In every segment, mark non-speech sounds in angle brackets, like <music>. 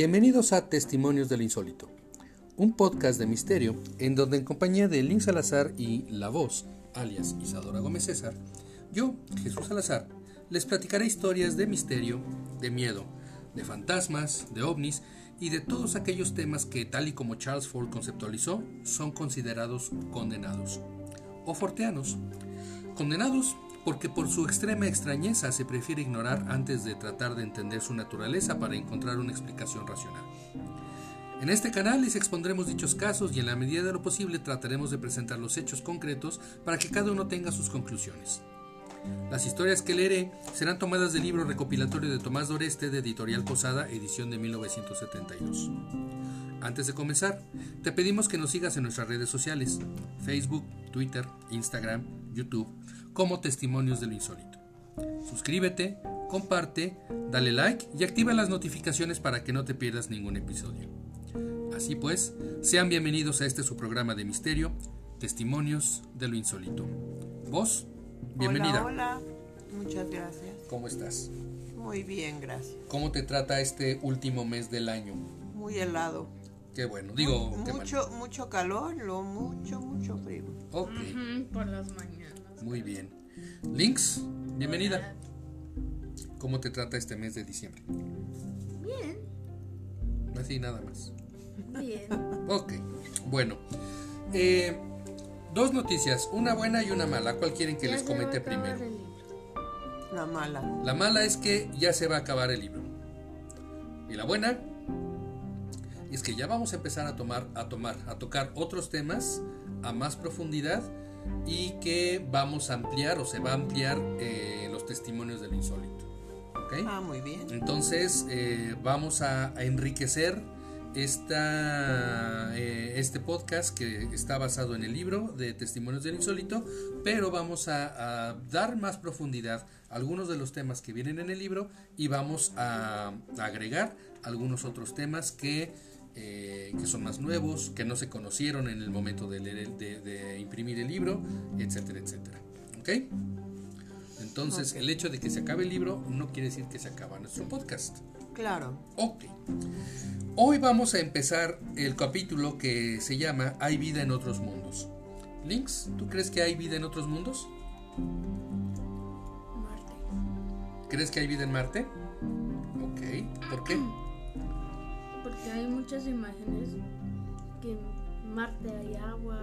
Bienvenidos a Testimonios del Insólito, un podcast de misterio en donde en compañía de Lynn Salazar y La Voz, alias Isadora Gómez César, yo, Jesús Salazar, les platicaré historias de misterio, de miedo, de fantasmas, de ovnis y de todos aquellos temas que, tal y como Charles Ford conceptualizó, son considerados condenados o forteanos. Condenados porque por su extrema extrañeza se prefiere ignorar antes de tratar de entender su naturaleza para encontrar una explicación racional. En este canal les expondremos dichos casos y en la medida de lo posible trataremos de presentar los hechos concretos para que cada uno tenga sus conclusiones. Las historias que leeré serán tomadas del libro recopilatorio de Tomás Doreste de Editorial Posada, edición de 1972. Antes de comenzar, te pedimos que nos sigas en nuestras redes sociales, Facebook, Twitter, Instagram, YouTube, como Testimonios de lo Insólito. Suscríbete, comparte, dale like y activa las notificaciones para que no te pierdas ningún episodio. Así pues, sean bienvenidos a este su programa de misterio, Testimonios de lo Insólito. Vos, bienvenida. Hola, hola. muchas gracias. ¿Cómo estás? Muy bien, gracias. ¿Cómo te trata este último mes del año? Muy helado. Qué bueno, digo, qué mucho, mucho calor, lo mucho, mucho frío. Ok, por las mañanas. Muy bien. Links, bienvenida. ¿Cómo te trata este mes de diciembre? Bien, Así nada más. bien. Ok, bueno. eh, dos noticias, una buena y una mala. ¿Cuál quieren que Ya les comente primero? La mala. La mala es que ya se va a acabar el libro. Y la buena es que ya vamos a empezar a tomar, a tomar, a tocar otros temas a más profundidad y que vamos a ampliar o se va a ampliar eh, los testimonios del insólito. Ah, muy bien. Entonces eh, vamos a, a enriquecer esta, eh, este podcast que está basado en el libro de Testimonios del Insólito, pero vamos a, a dar más profundidad a algunos de los temas que vienen en el libro y vamos a, a agregar algunos otros temas que, eh, que son más nuevos, que no se conocieron en el momento de, leer el- de- de imprimir el libro, etcétera, etcétera. ¿Ok? Entonces, el hecho de que se acabe el libro no quiere decir que se acaba nuestro podcast. Claro. Ok. Hoy vamos a empezar el capítulo que se llama Hay vida en otros mundos. Links, ¿tú crees que hay vida en otros mundos? Marte. ¿Crees que hay vida en Marte? Ok. ¿Por qué? <clears throat> Porque hay muchas imágenes que en Marte hay agua,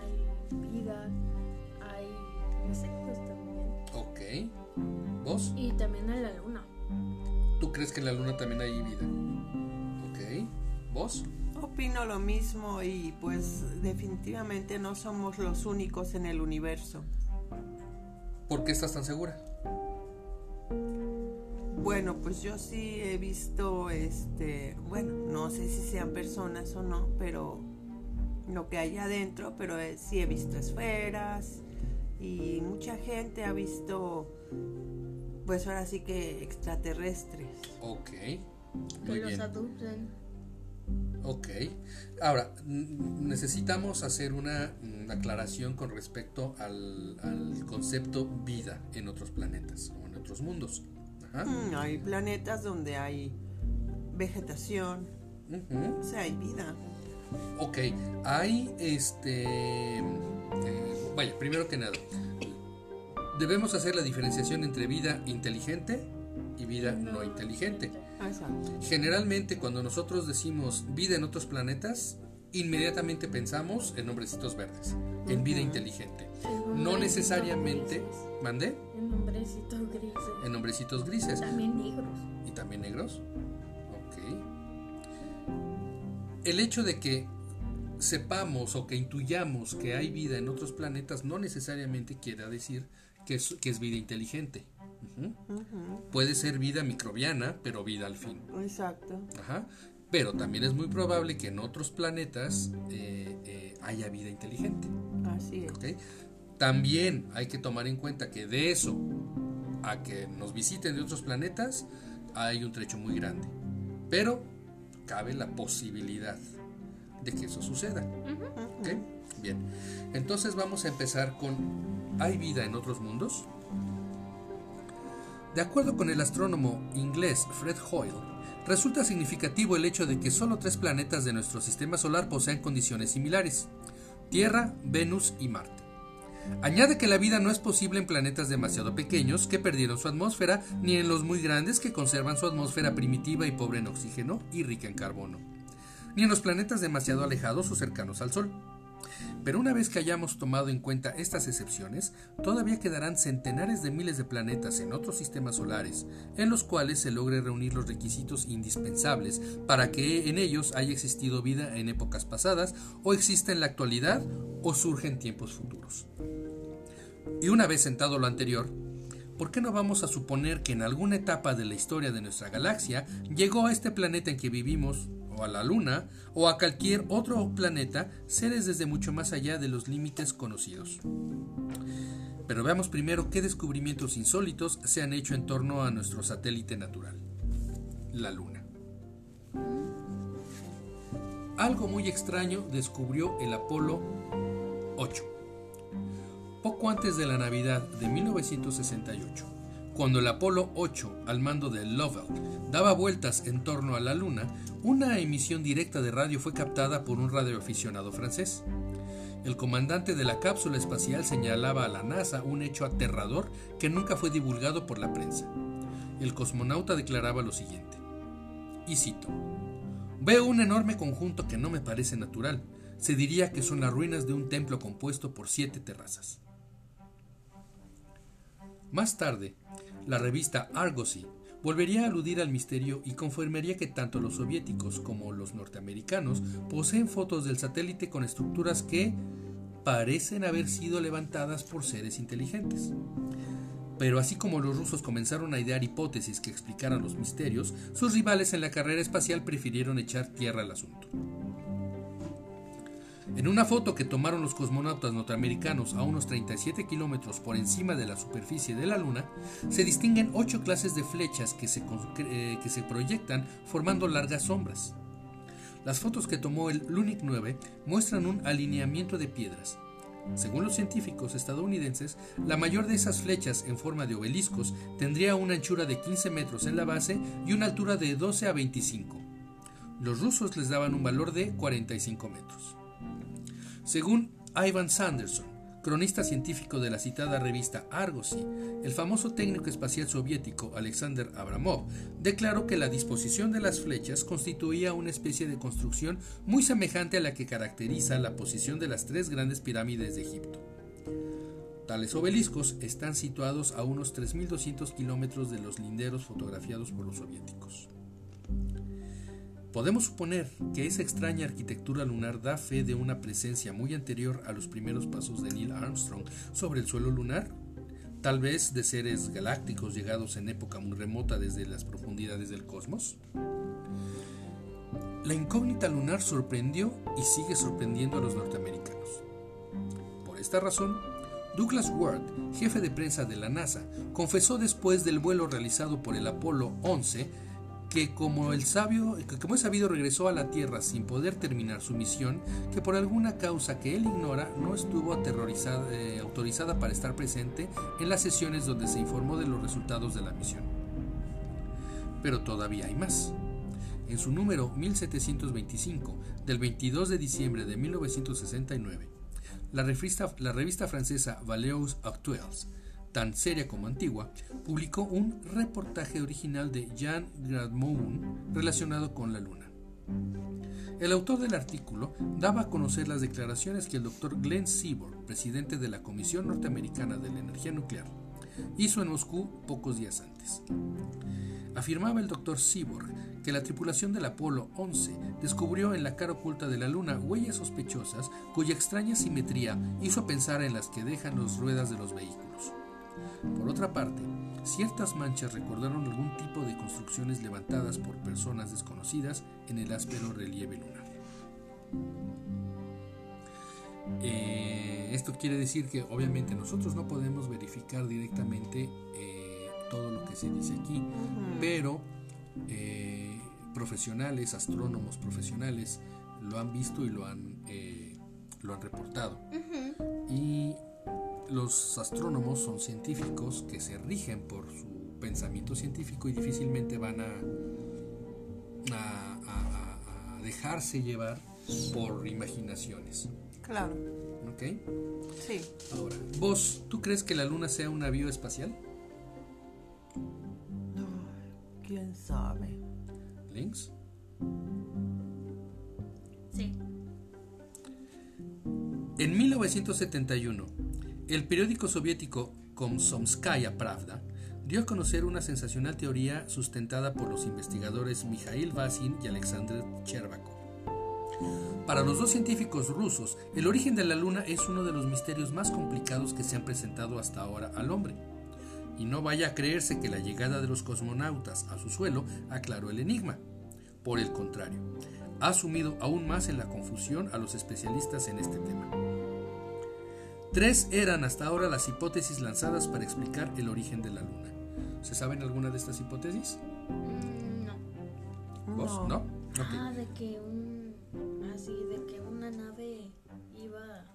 hay vida, hay insectos también. Ok. ¿Vos? Y también en la luna. ¿Tú crees que en la Luna también hay vida? Ok. ¿Vos? Opino lo mismo y pues definitivamente no somos los únicos en el universo. ¿Por qué estás tan segura? Bueno, pues yo sí he visto, este, bueno, no sé si sean personas o no, pero lo que hay adentro, pero sí he visto esferas y mucha gente ha visto, pues ahora sí que extraterrestres. Ok. Que los. Ok. Ahora, necesitamos hacer una aclaración con respecto al, al concepto vida en otros planetas o en otros mundos. Ajá. Mm, hay planetas donde hay vegetación, Ujú. o sea, hay vida. Ok, hay este... eh, vaya, primero que nada, debemos hacer la diferenciación entre vida inteligente y vida no inteligente. Exacto. Generalmente cuando nosotros decimos vida en otros planetas, inmediatamente pensamos en nombrecitos verdes, en vida inteligente. En No hombrecitos necesariamente. ¿mandé? En hombrecitos grises. En nombrecitos grises También negros. y también negros. Ok. El hecho de que sepamos o que intuyamos que hay vida en otros planetas no necesariamente quiere decir que es, que es vida inteligente. Ujú. Ujú, Puede ser vida microbiana, pero vida al fin. Exacto. Ajá. Pero también es muy probable que en otros planetas eh, eh, haya vida inteligente. Así es. ¿ok? También hay que tomar en cuenta que de eso a que nos visiten de otros planetas hay un trecho muy grande. Pero cabe la posibilidad de que eso suceda. Ujú. ¿ok? Bien. Entonces vamos a empezar con ¿hay vida en otros mundos? De acuerdo con el astrónomo inglés Fred Hoyle, resulta significativo el hecho de que solo tres planetas de nuestro sistema solar poseen condiciones similares, Tierra, Venus y Marte. Añade que la vida no es posible en planetas demasiado pequeños que perdieron su atmósfera, ni en los muy grandes que conservan su atmósfera primitiva y pobre en oxígeno y rica en carbono, ni en los planetas demasiado alejados o cercanos al Sol. Pero una vez que hayamos tomado en cuenta estas excepciones, todavía quedarán centenares de miles de planetas en otros sistemas solares, en los cuales se logre reunir los requisitos indispensables para que en ellos haya existido vida en épocas pasadas, o exista en la actualidad, o surge en tiempos futuros. Y una vez sentado lo anterior, ¿por qué no vamos a suponer que en alguna etapa de la historia de nuestra galaxia llegó a este planeta en que vivimos a la Luna o a cualquier otro planeta seres desde mucho más allá de los límites conocidos. Pero veamos primero qué descubrimientos insólitos se han hecho en torno a nuestro satélite natural, la Luna. Algo muy extraño descubrió el Apolo 8, poco antes de la Navidad de 1968 cuando el Apolo 8, al mando de Lovell, daba vueltas en torno a la Luna, una emisión directa de radio fue captada por un radioaficionado francés. El comandante de la cápsula espacial señalaba a la NASA un hecho aterrador que nunca fue divulgado por la prensa. El cosmonauta declaraba lo siguiente, y cito, Veo un enorme conjunto que no me parece natural. Se diría que son las ruinas de un templo compuesto por siete terrazas. Más tarde, la revista Argosy volvería a aludir al misterio y confirmaría que tanto los soviéticos como los norteamericanos poseen fotos del satélite con estructuras que parecen haber sido levantadas por seres inteligentes. Pero así como los rusos comenzaron a idear hipótesis que explicaran los misterios, sus rivales en la carrera espacial prefirieron echar tierra al asunto. En una foto que tomaron los cosmonautas norteamericanos a unos 37 kilómetros por encima de la superficie de la Luna, se distinguen ocho clases de flechas que se, eh, que se proyectan formando largas sombras. Las fotos que tomó el Lunik 9 muestran un alineamiento de piedras. Según los científicos estadounidenses, la mayor de esas flechas en forma de obeliscos tendría una anchura de 15 metros en la base y una altura de 12 a 25. Los rusos les daban un valor de 45 metros. Según Ivan Sanderson, cronista científico de la citada revista Argosy, el famoso técnico espacial soviético Alexander Abramov declaró que la disposición de las flechas constituía una especie de construcción muy semejante a la que caracteriza la posición de las tres grandes pirámides de Egipto. Tales obeliscos están situados a unos 3.200 kilómetros de los linderos fotografiados por los soviéticos. Podemos suponer que esa extraña arquitectura lunar da fe de una presencia muy anterior a los primeros pasos de Neil Armstrong sobre el suelo lunar, tal vez de seres galácticos llegados en época muy remota desde las profundidades del cosmos. La incógnita lunar sorprendió y sigue sorprendiendo a los norteamericanos. Por esta razón, Douglas Ward, jefe de prensa de la NASA, confesó después del vuelo realizado por el Apolo 11 que como el sabio, como es sabido regresó a la Tierra sin poder terminar su misión, que por alguna causa que él ignora no estuvo eh, autorizada para estar presente en las sesiones donde se informó de los resultados de la misión. Pero todavía hay más. En su número 1725 del 22 de diciembre de 1969, la revista, la revista francesa Valeus Actuels tan seria como antigua, publicó un reportaje original de Jean Gradmoun relacionado con la Luna. El autor del artículo daba a conocer las declaraciones que el doctor Glenn Seaborg, presidente de la Comisión Norteamericana de la Energía Nuclear, hizo en Moscú pocos días antes. Afirmaba el doctor Seaborg que la tripulación del Apolo 11 descubrió en la cara oculta de la Luna huellas sospechosas cuya extraña simetría hizo pensar en las que dejan las ruedas de los vehículos. Por otra parte, ciertas manchas recordaron algún tipo de construcciones levantadas por personas desconocidas en el áspero relieve lunar. Eh, esto quiere decir que obviamente nosotros no podemos verificar directamente eh, todo lo que se dice aquí, pero eh, profesionales, astrónomos profesionales, lo han visto y lo han, lo han reportado. Y los astrónomos son científicos que se rigen por su pensamiento científico y difícilmente van a, a, a- a dejarse llevar por imaginaciones. Claro, ¿Ok? sí. Ahora, vos, ¿tú crees que la luna sea un navío espacial? ¿Quién sabe? Links. Sí. En 1971, el periódico soviético Komsomskaya Pravda dio a conocer una sensacional teoría sustentada por los investigadores Mikhail Vasin y Alexander Cherbakov. Para los dos científicos rusos, el origen de la Luna es uno de los misterios más complicados que se han presentado hasta ahora al hombre. Y no vaya a creerse que la llegada de los cosmonautas a su suelo aclaró el enigma. Por el contrario, ha sumido aún más en la confusión a los especialistas en este tema. Tres eran hasta ahora las hipótesis lanzadas para explicar el origen de la Luna. ¿Se saben alguna de estas hipótesis? Mm, no. ¿Vos? ¿No? Ah, de que un. Así, de que una nave iba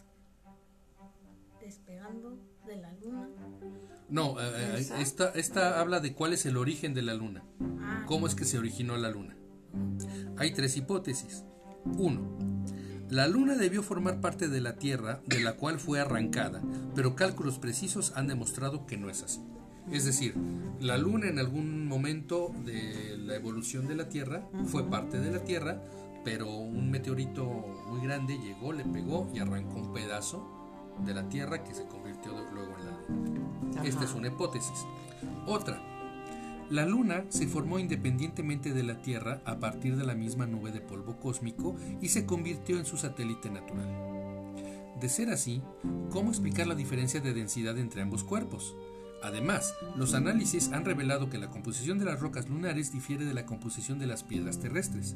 despegando de la luna. No, eh, eh, esta, esta habla de cuál es el origen de la Luna. Ah, ¿Cómo es que se originó la Luna? Hay tres hipótesis. Uno, la Luna debió formar parte de la Tierra de la cual fue arrancada, pero cálculos precisos han demostrado que no es así. Es decir, la Luna en algún momento de la evolución de la Tierra fue parte de la Tierra, pero un meteorito muy grande llegó, le pegó y arrancó un pedazo de la Tierra que se convirtió luego en la Luna. Esta es una hipótesis. Otra, la Luna se formó independientemente de la Tierra a partir de la misma nube de polvo cósmico y se convirtió en su satélite natural. De ser así, ¿cómo explicar la diferencia de densidad entre ambos cuerpos? Además, los análisis han revelado que la composición de las rocas lunares difiere de la composición de las piedras terrestres.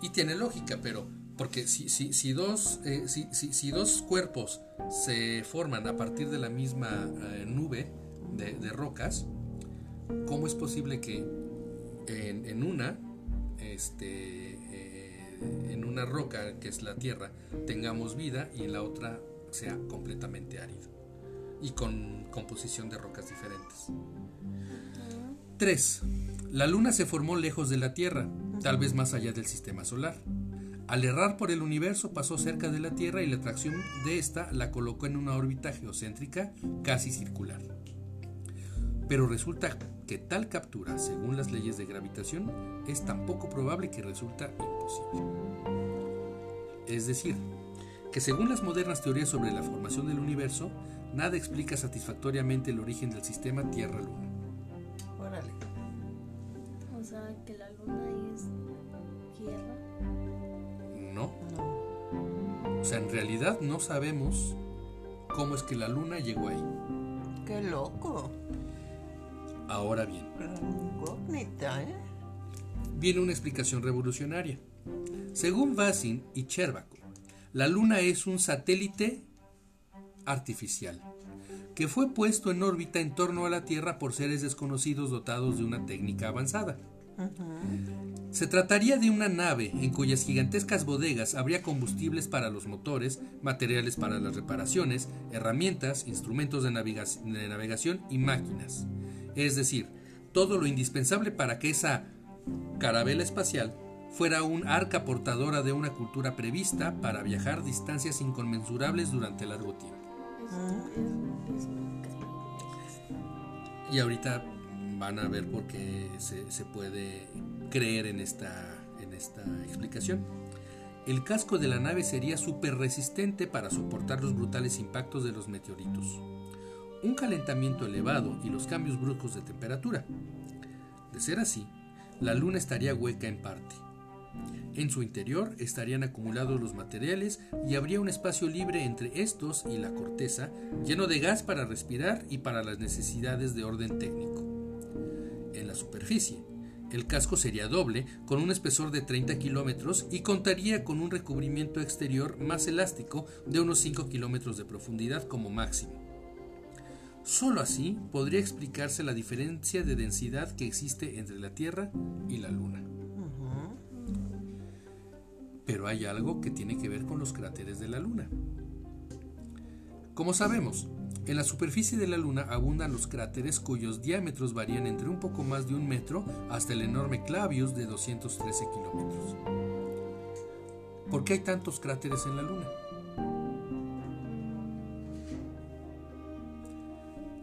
Y tiene lógica, pero porque si, dos, eh, si, dos cuerpos se forman a partir de la misma eh, nube de rocas, ¿cómo es posible que en, una, este, eh, en una roca que es la Tierra, tengamos vida y en la otra sea completamente árido y con composición de rocas diferentes? 3. La Luna se formó lejos de la Tierra, tal vez más allá del sistema solar. Al errar por el universo pasó cerca de la Tierra y la atracción de esta la colocó en una órbita geocéntrica casi circular. Pero resulta que tal captura, según las leyes de gravitación, es tan poco probable que resulta imposible. Es decir, que según las modernas teorías sobre la formación del universo, nada explica satisfactoriamente el origen del sistema Tierra-Luna. Órale. o sea, que la luna es tierra. No, No. o sea, en realidad no sabemos cómo es que la Luna llegó ahí. Qué loco. Ahora bien, ¿eh? viene una explicación revolucionaria. Según Vasin y Cherbakov, la Luna es un satélite artificial que fue puesto en órbita en torno a la Tierra por seres desconocidos dotados de una técnica avanzada. Se trataría de una nave en cuyas gigantescas bodegas habría combustibles para los motores, materiales para las reparaciones, herramientas, instrumentos de, navega- de navegación y máquinas. Es decir, todo lo indispensable para que esa carabela espacial fuera un arca portadora de una cultura prevista para viajar distancias inconmensurables durante largo tiempo. Y ahorita van a ver por qué se, se puede creer en esta, en esta explicación. El casco de la nave sería súper resistente para soportar los brutales impactos de los meteoritos. Un calentamiento elevado y los cambios bruscos de temperatura. De ser así, la luna estaría hueca en parte. En su interior estarían acumulados los materiales y habría un espacio libre entre estos y la corteza, lleno de gas para respirar y para las necesidades de orden técnico. En la superficie, el casco sería doble, con un espesor de 30 kilómetros y contaría con un recubrimiento exterior más elástico de unos 5 kilómetros de profundidad como máximo. Solo así podría explicarse la diferencia de densidad que existe entre la Tierra y la Luna. Pero hay algo que tiene que ver con los cráteres de la Luna. Como sabemos, En la superficie de la Luna abundan los cráteres cuyos diámetros varían entre un poco más de un metro hasta el enorme Clavius de 213 kilómetros. ¿Por qué hay tantos cráteres en la Luna?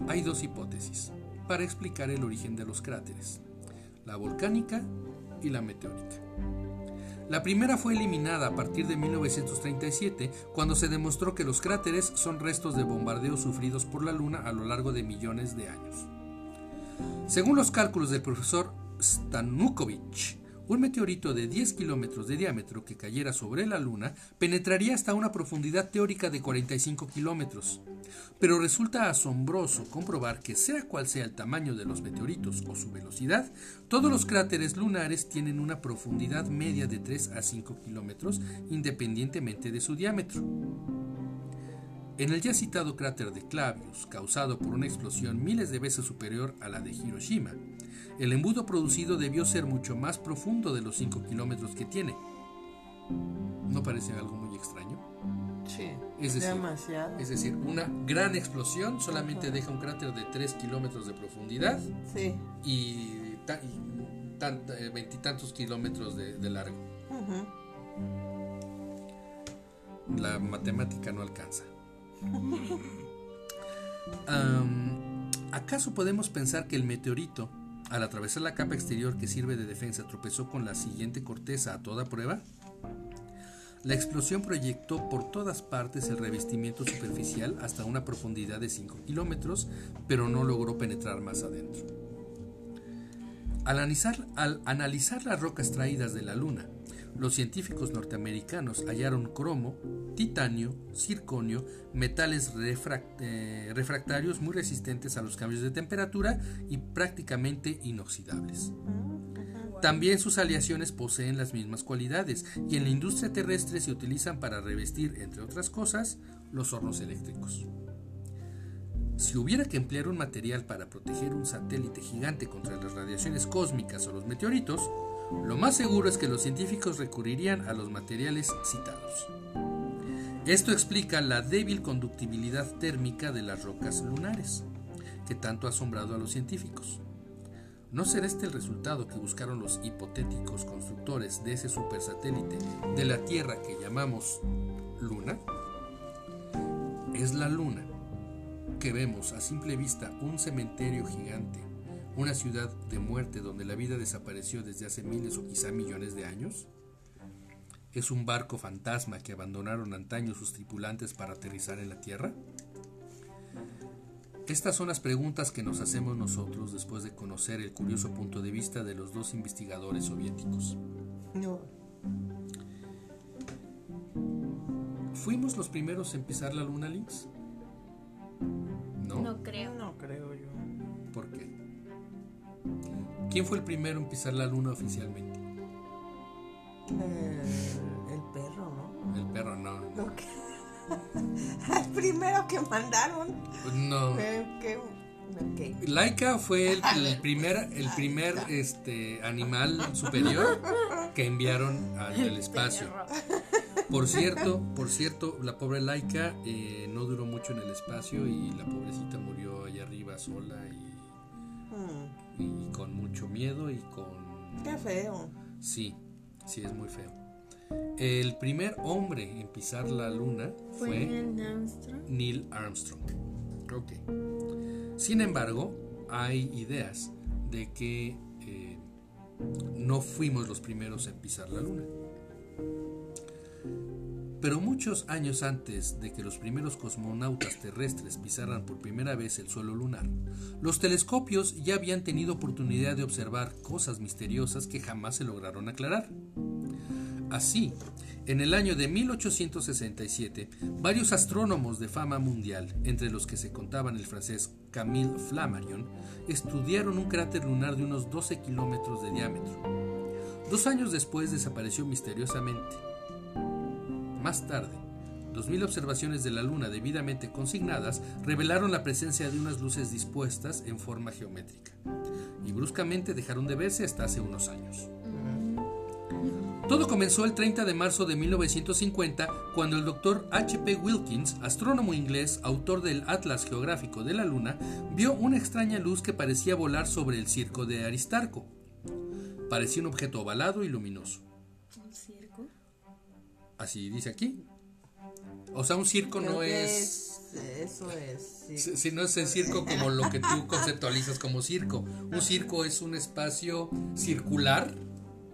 Hay dos hipótesis para explicar el origen de los cráteres, la volcánica y la meteórica. La primera fue eliminada a partir de 1937, cuando se demostró que los cráteres son restos de bombardeos sufridos por la Luna a lo largo de millones de años. Según los cálculos del profesor Stanukovich, un meteorito de 10 kilómetros de diámetro que cayera sobre la Luna penetraría hasta una profundidad teórica de 45 kilómetros. Pero resulta asombroso comprobar que sea cual sea el tamaño de los meteoritos o su velocidad, todos los cráteres lunares tienen una profundidad media de 3 a 5 kilómetros independientemente de su diámetro. En el ya citado cráter de Clavius, causado por una explosión miles de veces superior a la de Hiroshima, el embudo producido debió ser mucho más profundo de los 5 kilómetros que tiene. ¿No parece algo muy extraño? Sí, Es decir, demasiado. Es decir, una gran explosión solamente deja un cráter de 3 kilómetros de profundidad Sí. y eh, veintitantos kilómetros de, de largo. La matemática no alcanza. <laughs> ¿Acaso podemos pensar que el meteorito, al atravesar la capa exterior que sirve de defensa, tropezó con la siguiente corteza a toda prueba? La explosión proyectó por todas partes el revestimiento superficial hasta una profundidad de 5 kilómetros, pero no logró penetrar más adentro. Al analizar, al analizar las rocas traídas de la Luna, los científicos norteamericanos hallaron cromo, titanio, circonio, metales eh, refractarios muy resistentes a los cambios de temperatura y prácticamente inoxidables. También sus aleaciones poseen las mismas cualidades y en la industria terrestre se utilizan para revestir, entre otras cosas, los hornos eléctricos. Si hubiera que emplear un material para proteger un satélite gigante contra las radiaciones cósmicas o los meteoritos, lo más seguro es que los científicos recurrirían a los materiales citados. Esto explica la débil conductibilidad térmica de las rocas lunares, que tanto ha asombrado a los científicos. ¿No será este el resultado que buscaron los hipotéticos constructores de ese supersatélite de la Tierra que llamamos Luna? Es la Luna que vemos a simple vista un cementerio gigante, una ciudad de muerte donde la vida desapareció desde hace miles o quizá millones de años? ¿Es un barco fantasma que abandonaron antaño sus tripulantes para aterrizar en la Tierra? Estas son las preguntas que nos hacemos nosotros después de conocer el curioso punto de vista de los dos investigadores soviéticos. No. ¿Fuimos los primeros en pisar la luna, Lynx? No. No creo. No creo yo. ¿Por qué? ¿Quién fue el primero en pisar la luna oficialmente? El, el perro, ¿no? El perro no. El <laughs> primero que mandaron. No. que- ok. Laika fue el, el <laughs> primer, el primer este, animal superior que enviaron al espacio. Por cierto, por cierto, la pobre Laika eh, no duró mucho en el espacio y la pobrecita murió allá arriba sola y, Mm, y con mucho miedo y con... qué feo. Sí, sí es muy feo. El primer hombre en pisar la luna Fue fue Neil Armstrong. Neil Armstrong. Ok. Sin embargo, hay ideas de que eh, no fuimos los primeros en pisar la luna. Pero muchos años antes de que los primeros cosmonautas terrestres pisaran por primera vez el suelo lunar, los telescopios ya habían tenido oportunidad de observar cosas misteriosas que jamás se lograron aclarar. Así, en el año de 1867, varios astrónomos de fama mundial, entre los que se contaban el francés Camille Flammarion, estudiaron un cráter lunar de unos 12 kilómetros de diámetro. Dos años después desapareció misteriosamente. Más tarde, 2.000 observaciones de la Luna debidamente consignadas revelaron la presencia de unas luces dispuestas en forma geométrica, y bruscamente dejaron de verse hasta hace unos años. Todo comenzó el 30 de marzo de 1950 cuando el doctor H.P. Wilkins, astrónomo inglés, autor del Atlas Geográfico de la Luna, vio una extraña luz que parecía volar sobre el circo de Aristarco. Parecía un objeto ovalado y luminoso. ¿Un circo? Así dice aquí. O sea, un circo Creo no es... Eso es. sí. Si si no es el circo como lo que tú conceptualizas como circo. Un circo es un espacio circular,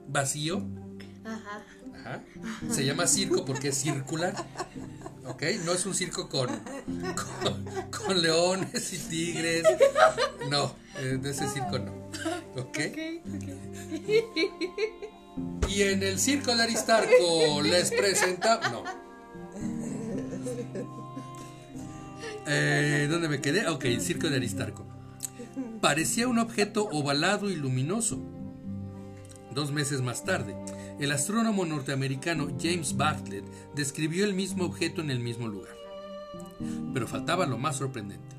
vacío. Ajá. Ajá. Se llama circo porque es circular. ¿Ok? No es un circo con, con, con leones y tigres. No, eh, de ese circo no. ¿Ok? Y en el circo de Aristarco les presenta. No. Eh, ¿Dónde me quedé? Ok, el circo de Aristarco. Parecía un objeto ovalado y luminoso. Dos meses más tarde, el astrónomo norteamericano James Bartlett describió el mismo objeto en el mismo lugar. Pero faltaba lo más sorprendente.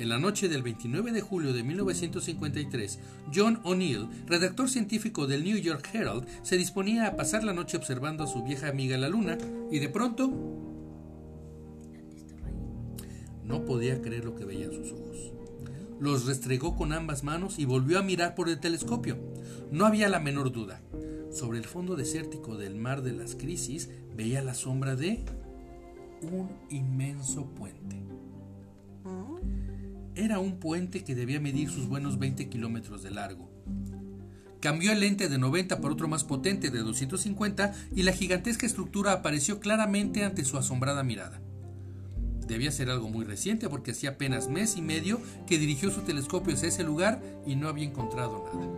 En la noche del 29 de julio de 1953, John O'Neill, redactor científico del New York Herald, se disponía a pasar la noche observando a su vieja amiga la luna y de pronto no podía creer lo que veía en sus ojos. Los restregó con ambas manos y volvió a mirar por el telescopio. No había la menor duda. Sobre el fondo desértico del mar de las crisis veía la sombra de un inmenso puente. Era un puente que debía medir sus buenos 20 kilómetros de largo. Cambió el lente de 90 por otro más potente de 250 y la gigantesca estructura apareció claramente ante su asombrada mirada. Debía ser algo muy reciente porque hacía apenas mes y medio que dirigió su telescopio hacia ese lugar y no había encontrado nada.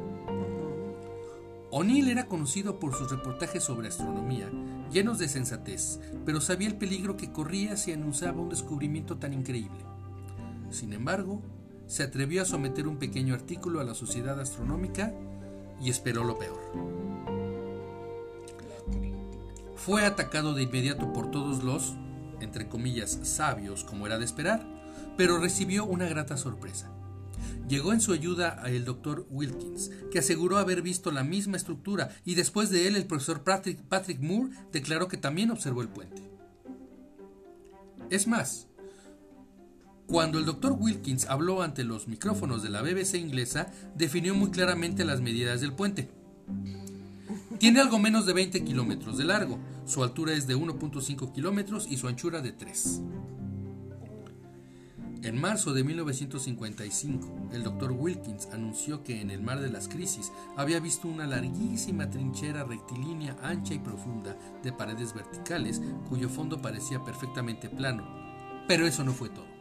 O'Neill era conocido por sus reportajes sobre astronomía, llenos de sensatez, pero sabía el peligro que corría si anunciaba un descubrimiento tan increíble. Sin embargo, se atrevió a someter un pequeño artículo a la Sociedad Astronómica y esperó lo peor. Fue atacado de inmediato por todos los, entre comillas, sabios, como era de esperar, pero recibió una grata sorpresa. Llegó en su ayuda el doctor Wilkins, que aseguró haber visto la misma estructura, y después de él el profesor Patrick, Patrick Moore declaró que también observó el puente. Es más, cuando el doctor Wilkins habló ante los micrófonos de la BBC inglesa, definió muy claramente las medidas del puente. Tiene algo menos de 20 kilómetros de largo, su altura es de 1.5 kilómetros y su anchura de 3. En marzo de 1955, el doctor Wilkins anunció que en el mar de las crisis había visto una larguísima trinchera rectilínea ancha y profunda de paredes verticales cuyo fondo parecía perfectamente plano. Pero eso no fue todo.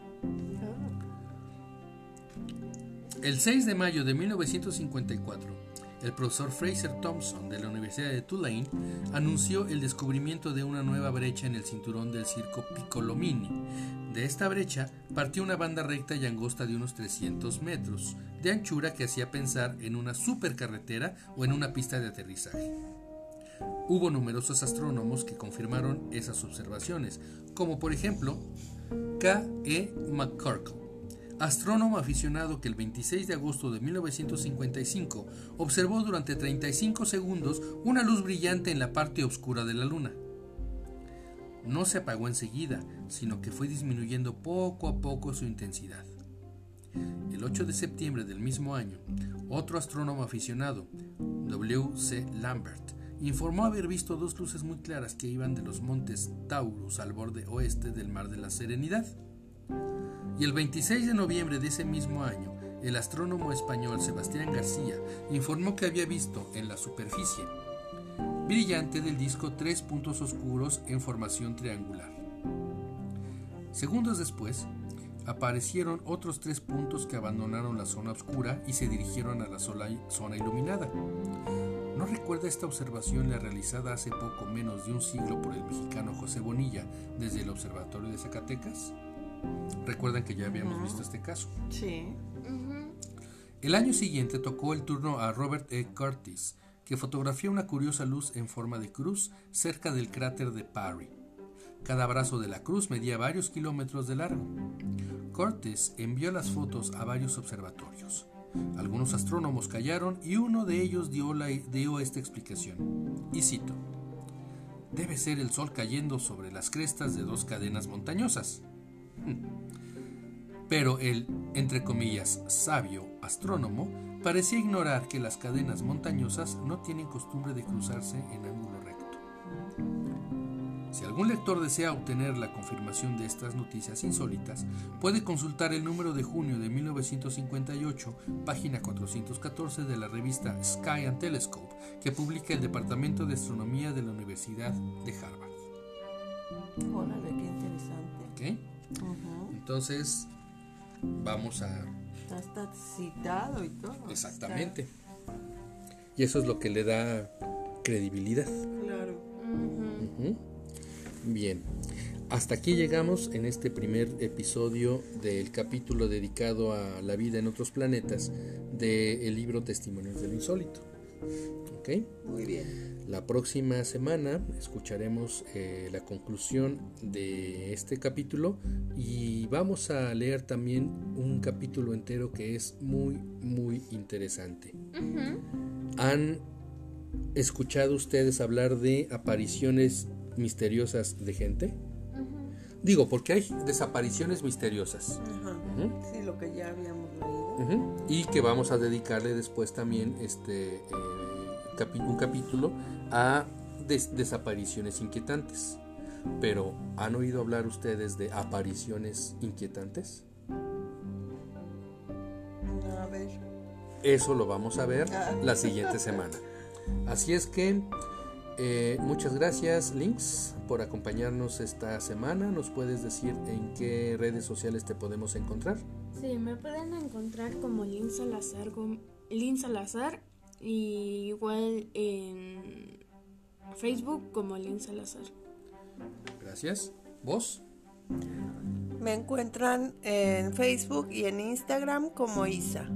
El 6 de mayo de 1954, el profesor Fraser Thompson de la Universidad de Tulane anunció el descubrimiento de una nueva brecha en el cinturón del circo Piccolomini. De esta brecha partió una banda recta y angosta de unos 300 metros, de anchura que hacía pensar en una supercarretera o en una pista de aterrizaje. Hubo numerosos astrónomos que confirmaron esas observaciones, como por ejemplo K. E. McCorkle, astrónomo aficionado que el 26 de agosto de 1955 observó durante 35 segundos una luz brillante en la parte oscura de la luna. No se apagó enseguida, sino que fue disminuyendo poco a poco su intensidad. El 8 de septiembre del mismo año, otro astrónomo aficionado, W. C. Lambert, informó haber visto dos luces muy claras que iban de los montes Taurus al borde oeste del Mar de la Serenidad. Y el 26 de noviembre de ese mismo año, el astrónomo español Sebastián García informó que había visto en la superficie brillante del disco tres puntos oscuros en formación triangular. Segundos después, aparecieron otros tres puntos que abandonaron la zona oscura y se dirigieron a la sola- zona iluminada. ¿No recuerda esta observación la realizada hace poco menos de un siglo por el mexicano José Bonilla desde el Observatorio de Zacatecas? Recuerdan que ya habíamos visto este caso. Sí. El año siguiente tocó el turno a Robert E. Curtis, que fotografió una curiosa luz en forma de cruz cerca del cráter de Parry. Cada brazo de la cruz medía varios kilómetros de largo. Curtis envió las fotos a varios observatorios. Algunos astrónomos callaron y uno de ellos dio, la, dio esta explicación. Y cito, debe ser el sol cayendo sobre las crestas de dos cadenas montañosas. <laughs> Pero el, entre comillas, sabio astrónomo parecía ignorar que las cadenas montañosas no tienen costumbre de cruzarse en ángulo recto. Si algún lector desea obtener la confirmación de estas noticias insólitas, puede consultar el número de junio de 1958, página 414 de la revista Sky and Telescope, que publica el Departamento de Astronomía de la Universidad de Harvard. Órale, qué interesante. ¿Ok? Entonces, vamos a... Está citado y todo. Exactamente. Y eso es lo que le da credibilidad. Claro. Ujú. Bien, hasta aquí llegamos en este primer episodio del capítulo dedicado a la vida en otros planetas del libro Testimonios del Insólito. ¿Ok? Muy bien. La próxima semana escucharemos eh, la conclusión de este capítulo y vamos a leer también un capítulo entero que es muy, muy interesante. ¿Han escuchado ustedes hablar de apariciones misteriosas de gente? Digo, porque hay desapariciones misteriosas. Sí, lo que ya habíamos leído. Y que vamos a dedicarle después también este eh, capi- un capítulo a des- desapariciones inquietantes. Pero, ¿han oído hablar ustedes de apariciones inquietantes? A ver. Eso lo vamos a ver la siguiente semana. Así es que eh, muchas gracias Links por acompañarnos esta semana. ¿Nos puedes decir en qué redes sociales te podemos encontrar? Sí, me pueden encontrar como Lin Salazar, Lin Salazar y igual en Facebook como Lin Salazar. Gracias. ¿Vos? Me encuentran en Facebook y en Instagram como Isa.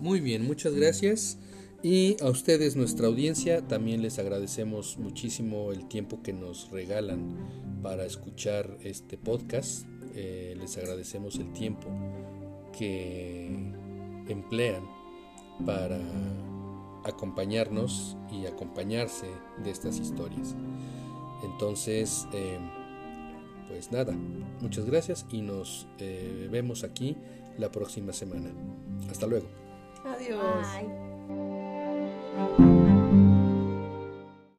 Muy bien, muchas gracias. Y a ustedes, nuestra audiencia, también les agradecemos muchísimo el tiempo que nos regalan para escuchar este podcast. Eh, les agradecemos el tiempo que emplean para acompañarnos y acompañarse de estas historias. Entonces, eh, pues nada, muchas gracias y nos eh, vemos aquí la próxima semana. Hasta luego. Adiós. Bye. Thank you.